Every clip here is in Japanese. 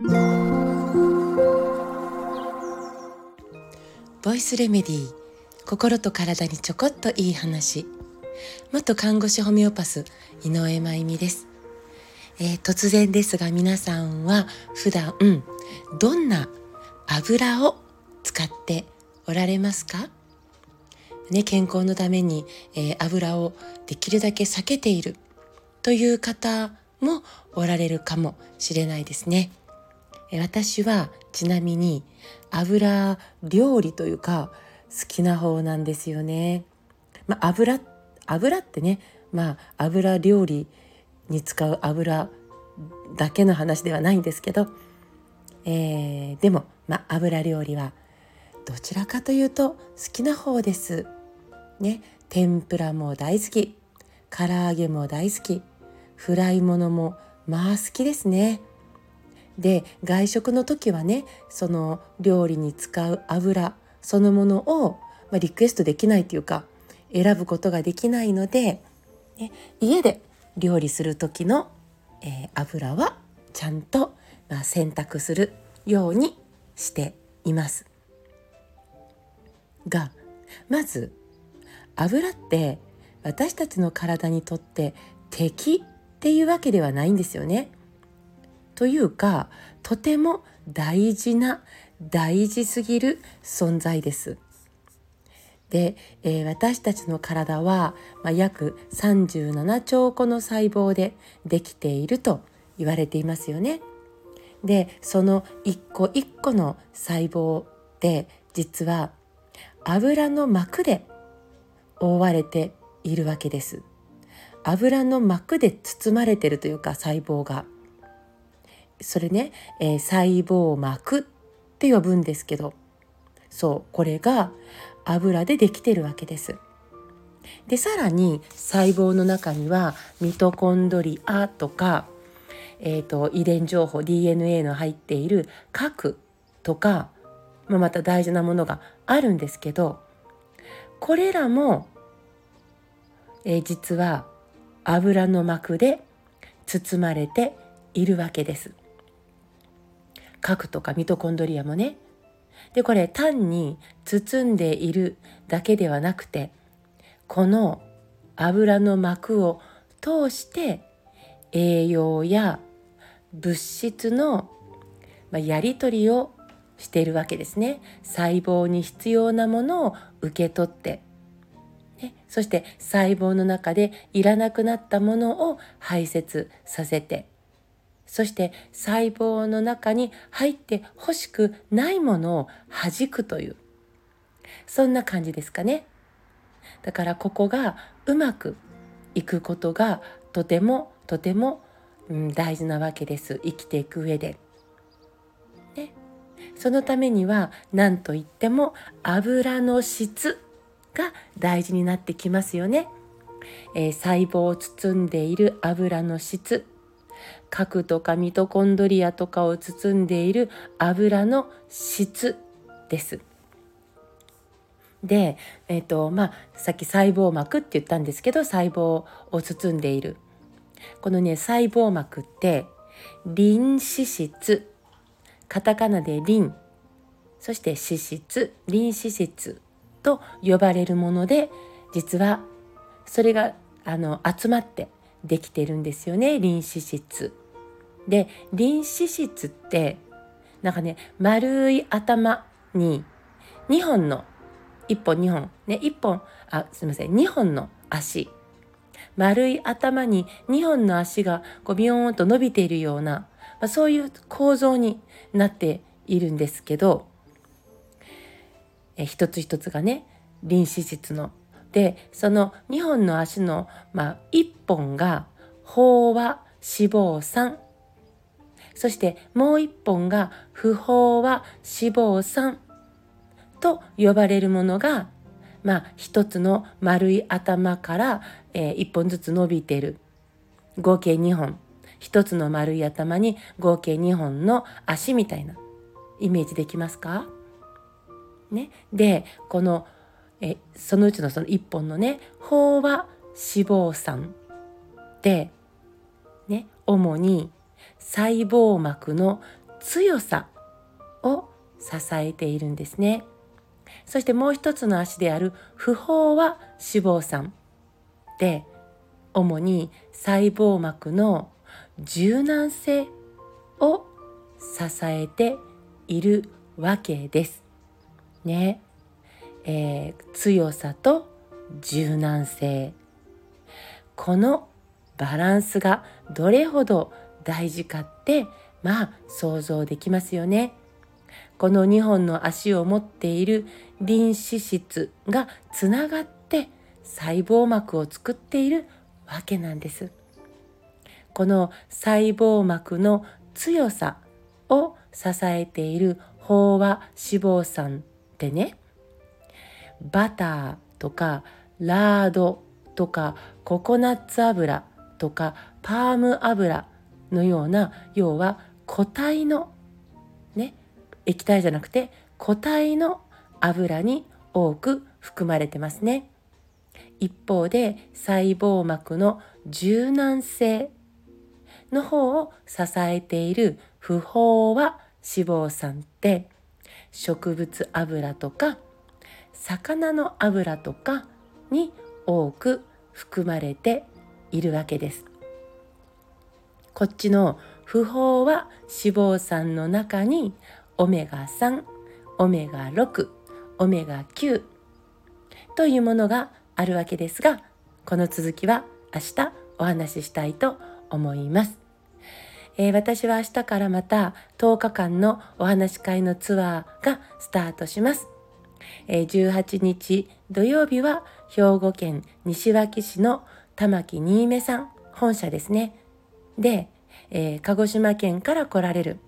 ボイスレメディー心と体にちょこっといい話。元看護師ホメオパス井上真由美です、えー、突然ですが皆さんは普段どんな油を使っておられますか？ね、健康のために、えー、油をできるだけ避けているという方もおられるかもしれないですね。私はちなみに油料理というか好きな方なんですよね。まあ、油油ってね、まあ、油料理に使う油だけの話ではないんですけど、えー、でも、まあ、油料理はどちらかというと好きな方です。ね、天ぷらも大好き唐揚げも大好きフライものもまあ好きですね。で外食の時はねその料理に使う油そのものを、まあ、リクエストできないというか選ぶことができないので、ね、家で料理する時の、えー、油はちゃんと、まあ、選択するようにしています。がまず油って私たちの体にとって敵っていうわけではないんですよね。というかとても大事な大事すぎる存在です。で、えー、私たちの体は、まあ、約37兆個の細胞でできていると言われていますよね。でその一個一個の細胞って実は油の膜で覆われているわけです。油の膜で包まれてるというか細胞が。それね、えー、細胞膜って呼ぶんですけどそうこれが油でできてるわけです。でさらに細胞の中にはミトコンドリアとか、えーと、遺伝情報 DNA の入っている核とか、まあ、また大事なものがあるんですけどこれらも、えー、実は油の膜で包まれているわけです。核とかミトコンドリアもね。でこれ単に包んでいるだけではなくてこの油の膜を通して栄養や物質のやり取りをしているわけですね。細胞に必要なものを受け取って、ね、そして細胞の中でいらなくなったものを排泄させてそして細胞の中に入ってほしくないものを弾くという。そんな感じですかね。だからここがうまくいくことがとてもとても、うん、大事なわけです。生きていく上で。ね、そのためには何といっても油の質が大事になってきますよね。えー、細胞を包んでいる油の質。核とかミトコンドリアとかを包んでいる油の質です。で、えーとまあ、さっき細胞膜って言ったんですけど細胞を包んでいる。このね細胞膜ってリン脂質。カタカナでリン。そして脂質。リン脂質と呼ばれるもので実はそれがあの集まってできてるんですよねリン脂質。でリン脂質ってなんかね丸い頭に2本の1本2本ね1本あすいません2本の足丸い頭に2本の足がこうビヨーンと伸びているような、まあ、そういう構造になっているんですけどえ一つ一つがね臨脂質のでその2本の足の、まあ、1本が飽和脂肪酸そしてもう1本が不飽和脂肪酸と呼ばれるものがまあ一つの丸い頭から、えー、1本ずつ伸びてる。合計2本。一つの丸い頭に合計2本の足みたいなイメージできますか？ね、でこのえそのうちのその1本のね飽和脂肪酸で、ね、主に細胞膜の強さを支えているんですね。そしてもう一つの足である不飽和脂肪酸で主に細胞膜の柔軟性を支えているわけです。ね。えー、強さと柔軟性このバランスがどれほど大事かってまあ想像できますよね。この2本の足を持っている臨脂質がつながって細胞膜を作っているわけなんです。この細胞膜の強さを支えている飽和脂肪酸ってねバターとかラードとかココナッツ油とかパーム油のような要は固体のね液体じゃなくて固体の油に多く含まれてますね。一方で細胞膜の柔軟性の方を支えている不飽和脂肪酸って植物油とか魚の油とかに多く含まれているわけです。こっちの不飽和脂肪酸の中にオメガ3、オメガ6、オメガ9というものがあるわけですが、この続きは明日お話ししたいと思います。えー、私は明日からまた10日間のお話し会のツアーがスタートします。え、18日土曜日は兵庫県西脇市の玉木新芽さん本社ですね。で、えー、鹿児島県から来られる、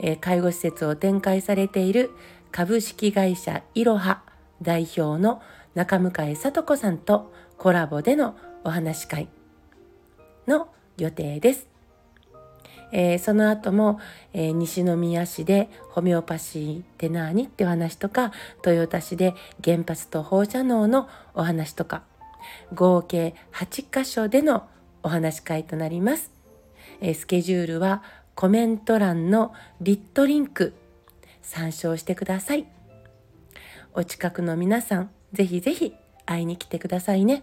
えー、介護施設を展開されている株式会社いろは代表の中向井聡子さんとコラボでのお話し会の予定です。えー、その後も、えー、西宮市でホメオパシーって何ってお話とか豊田市で原発と放射能のお話とか合計8カ所でのお話し会となります。えスケジュールはコメント欄のリットリンク参照してください。お近くの皆さん、ぜひぜひ会いに来てくださいね。